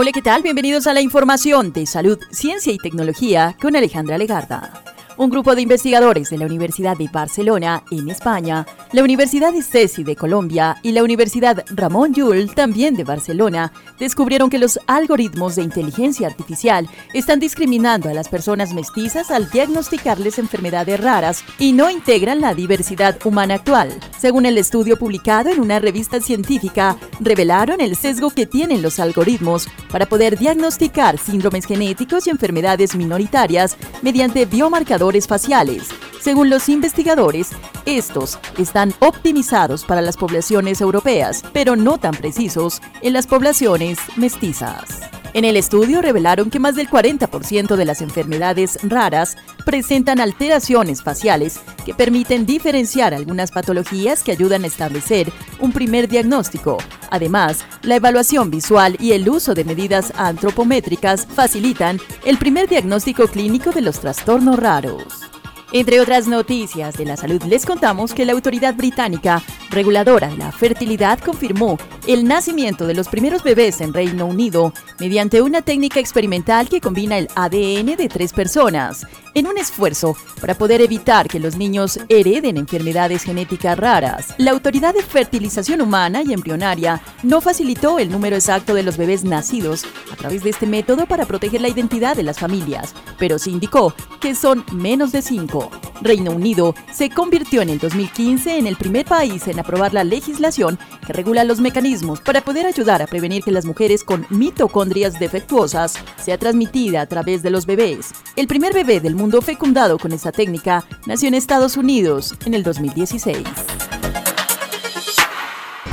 Hola, ¿qué tal? Bienvenidos a la información de salud, ciencia y tecnología con Alejandra Legarda. Un grupo de investigadores de la Universidad de Barcelona, en España, la Universidad de Cesi de Colombia y la Universidad Ramón Llull, también de Barcelona, descubrieron que los algoritmos de inteligencia artificial están discriminando a las personas mestizas al diagnosticarles enfermedades raras y no integran la diversidad humana actual. Según el estudio publicado en una revista científica, revelaron el sesgo que tienen los algoritmos para poder diagnosticar síndromes genéticos y enfermedades minoritarias mediante biomarcadores faciales. Según los investigadores, estos están optimizados para las poblaciones europeas, pero no tan precisos en las poblaciones mestizas. En el estudio revelaron que más del 40% de las enfermedades raras presentan alteraciones faciales que permiten diferenciar algunas patologías que ayudan a establecer un primer diagnóstico. Además, la evaluación visual y el uso de medidas antropométricas facilitan el primer diagnóstico clínico de los trastornos raros. Entre otras noticias de la salud, les contamos que la autoridad británica reguladora de la fertilidad confirmó el nacimiento de los primeros bebés en Reino Unido mediante una técnica experimental que combina el ADN de tres personas, en un esfuerzo para poder evitar que los niños hereden enfermedades genéticas raras. La Autoridad de Fertilización Humana y Embrionaria no facilitó el número exacto de los bebés nacidos a través de este método para proteger la identidad de las familias, pero se indicó que son menos de cinco. Reino Unido se convirtió en el 2015 en el primer país en aprobar la legislación que regula los mecanismos para poder ayudar a prevenir que las mujeres con mitocondrias defectuosas sea transmitida a través de los bebés. El primer bebé del mundo fecundado con esta técnica nació en Estados Unidos en el 2016.